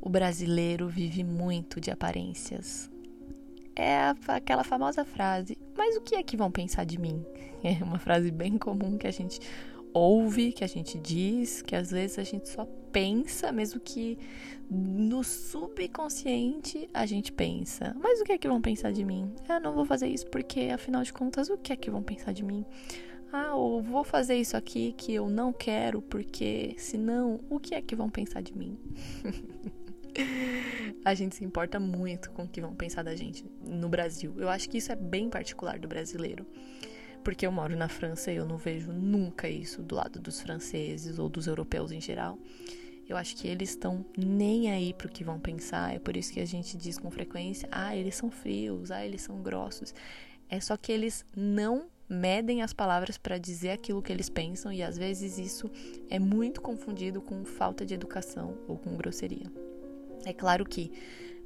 o brasileiro vive muito de aparências. É aquela famosa frase: Mas o que é que vão pensar de mim? É uma frase bem comum que a gente ouve, que a gente diz, que às vezes a gente só pensa, mesmo que no subconsciente a gente pensa. Mas o que é que vão pensar de mim? Ah, não vou fazer isso porque, afinal de contas, o que é que vão pensar de mim? Ah, ou vou fazer isso aqui que eu não quero porque, senão, o que é que vão pensar de mim? a gente se importa muito com o que vão pensar da gente no Brasil. Eu acho que isso é bem particular do brasileiro. Porque eu moro na França e eu não vejo nunca isso do lado dos franceses ou dos europeus em geral. Eu acho que eles estão nem aí pro que vão pensar. É por isso que a gente diz com frequência: ah, eles são frios, ah, eles são grossos. É só que eles não medem as palavras para dizer aquilo que eles pensam e às vezes isso é muito confundido com falta de educação ou com grosseria. É claro que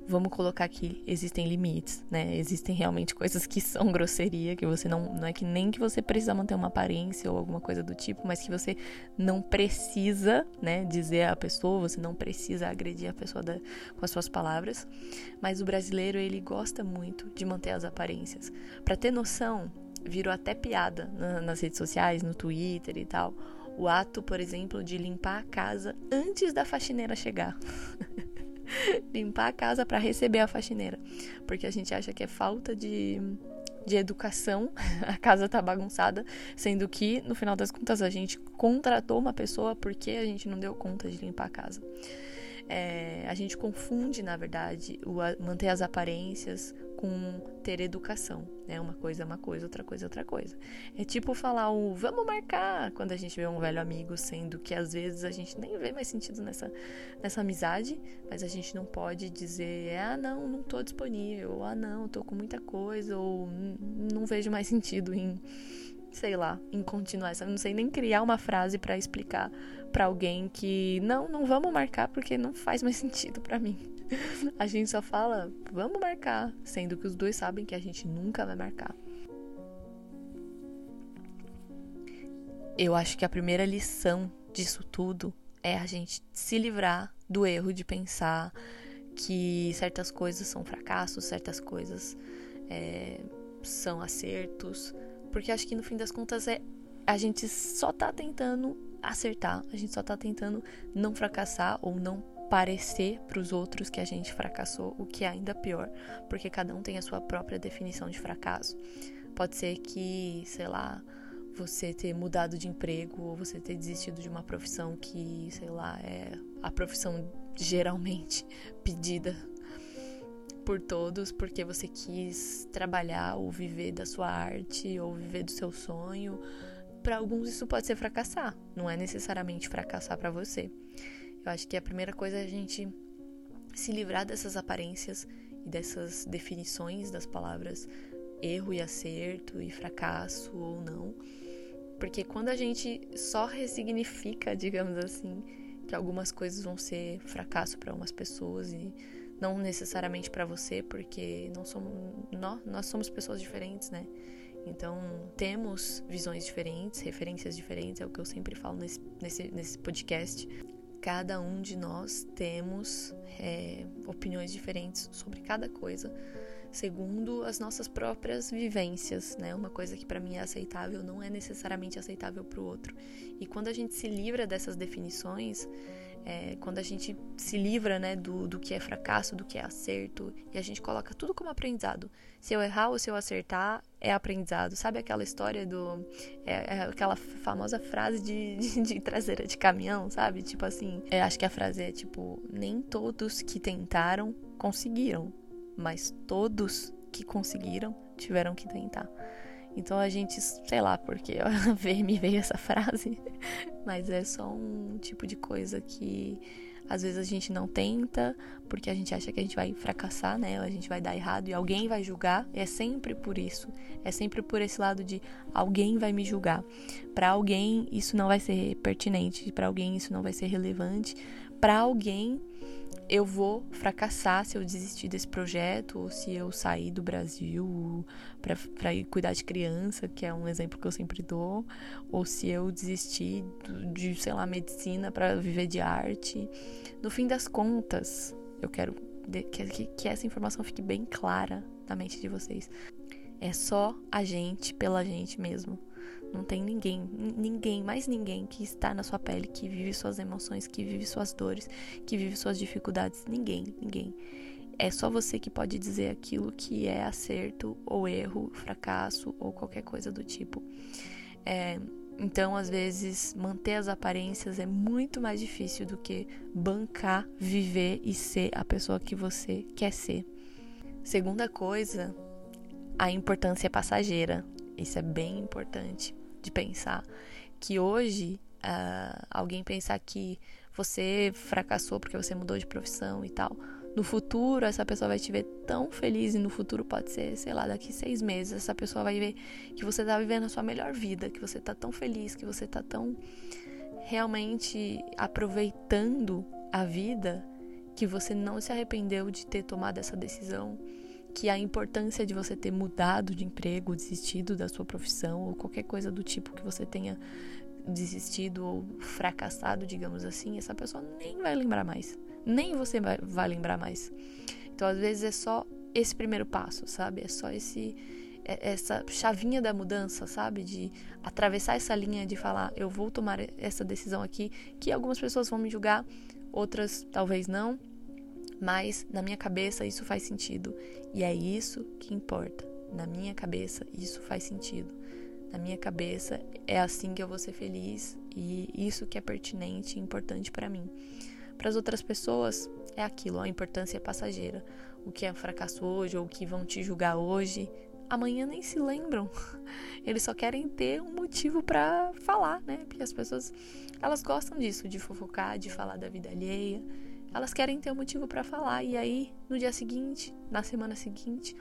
vamos colocar aqui, existem limites, né? Existem realmente coisas que são grosseria, que você não. Não é que nem que você precisa manter uma aparência ou alguma coisa do tipo, mas que você não precisa, né, dizer à pessoa, você não precisa agredir a pessoa da, com as suas palavras. Mas o brasileiro, ele gosta muito de manter as aparências. Para ter noção, virou até piada na, nas redes sociais, no Twitter e tal. O ato, por exemplo, de limpar a casa antes da faxineira chegar. limpar a casa para receber a faxineira, porque a gente acha que é falta de, de educação, a casa tá bagunçada, sendo que no final das contas a gente contratou uma pessoa porque a gente não deu conta de limpar a casa. É, a gente confunde, na verdade, o manter as aparências com ter educação, né? Uma coisa é uma coisa, outra coisa é outra coisa. É tipo falar o vamos marcar quando a gente vê um velho amigo, sendo que às vezes a gente nem vê mais sentido nessa, nessa amizade, mas a gente não pode dizer, ah, não, não tô disponível, ah, não, tô com muita coisa, ou não vejo mais sentido em sei lá, em continuar. Eu não sei nem criar uma frase para explicar para alguém que não, não vamos marcar porque não faz mais sentido para mim. A gente só fala, vamos marcar, sendo que os dois sabem que a gente nunca vai marcar. Eu acho que a primeira lição disso tudo é a gente se livrar do erro de pensar que certas coisas são fracassos, certas coisas é, são acertos, porque acho que no fim das contas é a gente só tá tentando acertar, a gente só tá tentando não fracassar ou não parecer para os outros que a gente fracassou, o que é ainda pior, porque cada um tem a sua própria definição de fracasso. Pode ser que, sei lá, você ter mudado de emprego ou você ter desistido de uma profissão que, sei lá, é a profissão geralmente pedida por todos porque você quis trabalhar ou viver da sua arte ou viver do seu sonho. Para alguns isso pode ser fracassar, não é necessariamente fracassar para você. Eu acho que a primeira coisa é a gente se livrar dessas aparências e dessas definições das palavras erro e acerto e fracasso ou não. Porque quando a gente só ressignifica, digamos assim, que algumas coisas vão ser fracasso para algumas pessoas e não necessariamente para você, porque não somos nós, nós somos pessoas diferentes, né? Então, temos visões diferentes, referências diferentes, é o que eu sempre falo nesse, nesse, nesse podcast. Cada um de nós temos é, opiniões diferentes sobre cada coisa, segundo as nossas próprias vivências, né? Uma coisa que para mim é aceitável não é necessariamente aceitável para o outro. E quando a gente se livra dessas definições, é, quando a gente se livra né, do, do que é fracasso, do que é acerto, e a gente coloca tudo como aprendizado. Se eu errar ou se eu acertar, é aprendizado. Sabe aquela história do. É, é aquela famosa frase de, de, de, traseira de caminhão, sabe? Tipo assim, é, acho que a frase é tipo: nem todos que tentaram conseguiram, mas todos que conseguiram tiveram que tentar. Então a gente, sei lá porque me veio essa frase, mas é só um tipo de coisa que às vezes a gente não tenta porque a gente acha que a gente vai fracassar, né? A gente vai dar errado e alguém vai julgar. É sempre por isso. É sempre por esse lado de alguém vai me julgar. Para alguém isso não vai ser pertinente, para alguém isso não vai ser relevante, para alguém eu vou fracassar se eu desistir desse projeto ou se eu sair do Brasil para cuidar de criança, que é um exemplo que eu sempre dou, ou se eu desistir de, sei lá, medicina para viver de arte. No fim das contas, Eu quero que, que, que essa informação fique bem clara na mente de vocês. É só a gente pela gente mesmo. Não tem ninguém, ninguém, mais ninguém que está na sua pele, que vive suas emoções, que vive suas dores, que vive suas dificuldades. Ninguém, ninguém. É só você que pode dizer aquilo que é acerto ou erro, fracasso ou qualquer coisa do tipo. É, então, às vezes, manter as aparências é muito mais difícil do que bancar, viver e ser a pessoa que você quer ser. Segunda coisa, a importância é passageira. Isso é bem importante de pensar. Que hoje, uh, alguém pensar que você fracassou porque você mudou de profissão e tal no futuro essa pessoa vai te ver tão feliz e no futuro pode ser, sei lá, daqui seis meses essa pessoa vai ver que você tá vivendo a sua melhor vida, que você tá tão feliz, que você tá tão realmente aproveitando a vida, que você não se arrependeu de ter tomado essa decisão, que a importância de você ter mudado de emprego, desistido da sua profissão ou qualquer coisa do tipo que você tenha desistido ou fracassado, digamos assim, essa pessoa nem vai lembrar mais nem você vai, vai lembrar mais. Então, às vezes, é só esse primeiro passo, sabe? É só esse é, essa chavinha da mudança, sabe? De atravessar essa linha de falar, eu vou tomar essa decisão aqui, que algumas pessoas vão me julgar, outras talvez não, mas na minha cabeça isso faz sentido. E é isso que importa. Na minha cabeça isso faz sentido. Na minha cabeça é assim que eu vou ser feliz e isso que é pertinente e importante para mim. Para as outras pessoas, é aquilo, a importância é passageira. O que é um fracasso hoje ou o que vão te julgar hoje, amanhã nem se lembram. Eles só querem ter um motivo para falar, né? Porque as pessoas, elas gostam disso, de fofocar, de falar da vida alheia elas querem ter um motivo para falar e aí no dia seguinte, na semana seguinte,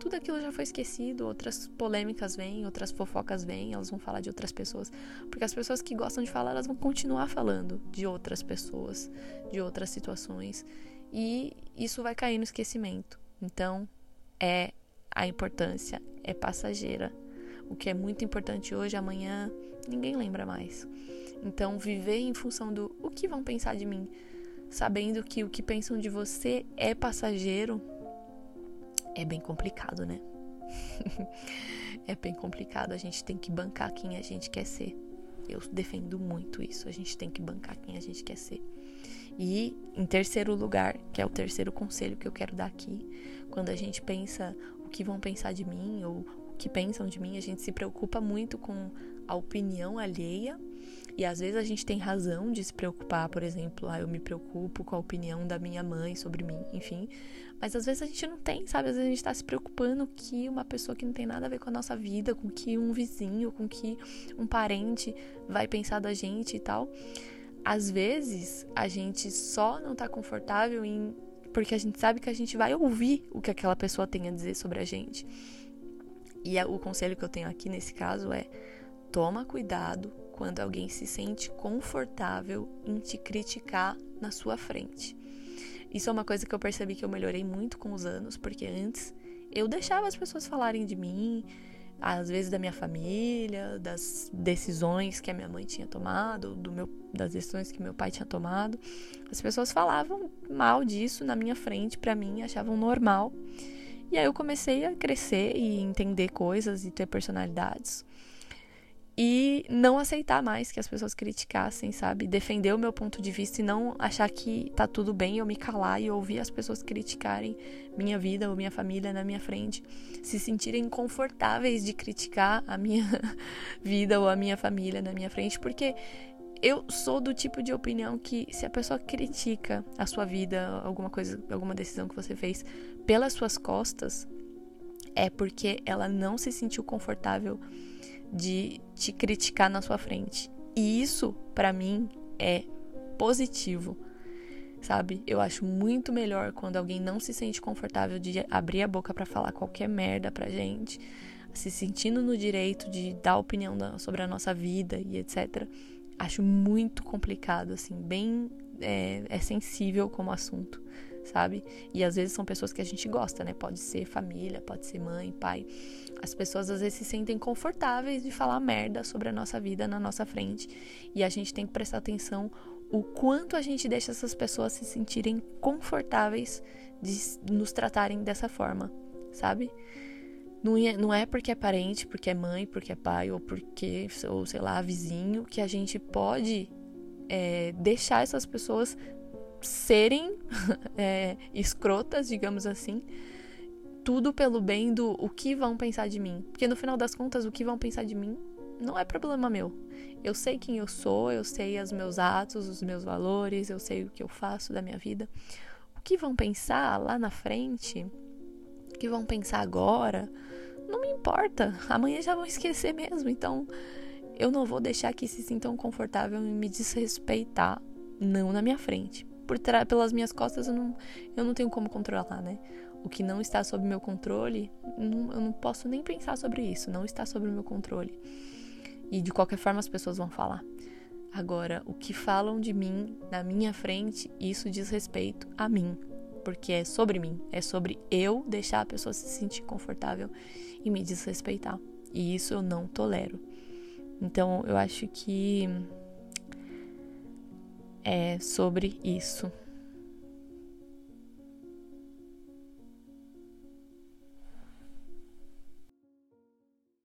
tudo aquilo já foi esquecido, outras polêmicas vêm, outras fofocas vêm, elas vão falar de outras pessoas, porque as pessoas que gostam de falar, elas vão continuar falando de outras pessoas, de outras situações, e isso vai cair no esquecimento. Então, é a importância é passageira. O que é muito importante hoje, amanhã ninguém lembra mais. Então, viver em função do o que vão pensar de mim, sabendo que o que pensam de você é passageiro, é bem complicado, né? é bem complicado. A gente tem que bancar quem a gente quer ser. Eu defendo muito isso. A gente tem que bancar quem a gente quer ser. E em terceiro lugar, que é o terceiro conselho que eu quero dar aqui, quando a gente pensa o que vão pensar de mim ou o que pensam de mim, a gente se preocupa muito com a opinião alheia e às vezes a gente tem razão de se preocupar, por exemplo, ah, eu me preocupo com a opinião da minha mãe sobre mim, enfim. Mas às vezes a gente não tem, sabe? Às vezes a gente tá se preocupando que uma pessoa que não tem nada a ver com a nossa vida, com que um vizinho, com que um parente vai pensar da gente e tal. Às vezes a gente só não tá confortável em. Porque a gente sabe que a gente vai ouvir o que aquela pessoa tem a dizer sobre a gente. E o conselho que eu tenho aqui nesse caso é: toma cuidado quando alguém se sente confortável em te criticar na sua frente. Isso é uma coisa que eu percebi que eu melhorei muito com os anos, porque antes eu deixava as pessoas falarem de mim, às vezes da minha família, das decisões que a minha mãe tinha tomado, do meu, das decisões que meu pai tinha tomado. As pessoas falavam mal disso na minha frente para mim, achavam normal. E aí eu comecei a crescer e entender coisas e ter personalidades e não aceitar mais que as pessoas criticassem, sabe? Defender o meu ponto de vista e não achar que tá tudo bem eu me calar e ouvir as pessoas criticarem minha vida ou minha família na minha frente, se sentirem confortáveis de criticar a minha vida ou a minha família na minha frente, porque eu sou do tipo de opinião que se a pessoa critica a sua vida, alguma coisa, alguma decisão que você fez pelas suas costas, é porque ela não se sentiu confortável de te criticar na sua frente. E isso, para mim, é positivo. Sabe? Eu acho muito melhor quando alguém não se sente confortável de abrir a boca para falar qualquer merda pra gente, se sentindo no direito de dar opinião sobre a nossa vida e etc. Acho muito complicado, assim, bem é, é sensível como assunto sabe? E às vezes são pessoas que a gente gosta, né? Pode ser família, pode ser mãe, pai. As pessoas às vezes se sentem confortáveis de falar merda sobre a nossa vida na nossa frente. E a gente tem que prestar atenção o quanto a gente deixa essas pessoas se sentirem confortáveis de nos tratarem dessa forma, sabe? Não é, não é porque é parente, porque é mãe, porque é pai, ou porque, ou sei lá, vizinho, que a gente pode é, deixar essas pessoas serem é, escrotas, digamos assim, tudo pelo bem do o que vão pensar de mim. Porque no final das contas, o que vão pensar de mim não é problema meu. Eu sei quem eu sou, eu sei os meus atos, os meus valores, eu sei o que eu faço da minha vida. O que vão pensar lá na frente, o que vão pensar agora, não me importa. Amanhã já vão esquecer mesmo. Então, eu não vou deixar que se sintam confortável em me desrespeitar, não na minha frente. Por pelas minhas costas eu não, eu não tenho como controlar, né? O que não está sob meu controle, não, eu não posso nem pensar sobre isso, não está sob meu controle. E de qualquer forma as pessoas vão falar. Agora, o que falam de mim na minha frente, isso diz respeito a mim, porque é sobre mim, é sobre eu deixar a pessoa se sentir confortável e me desrespeitar. E isso eu não tolero. Então, eu acho que é sobre isso.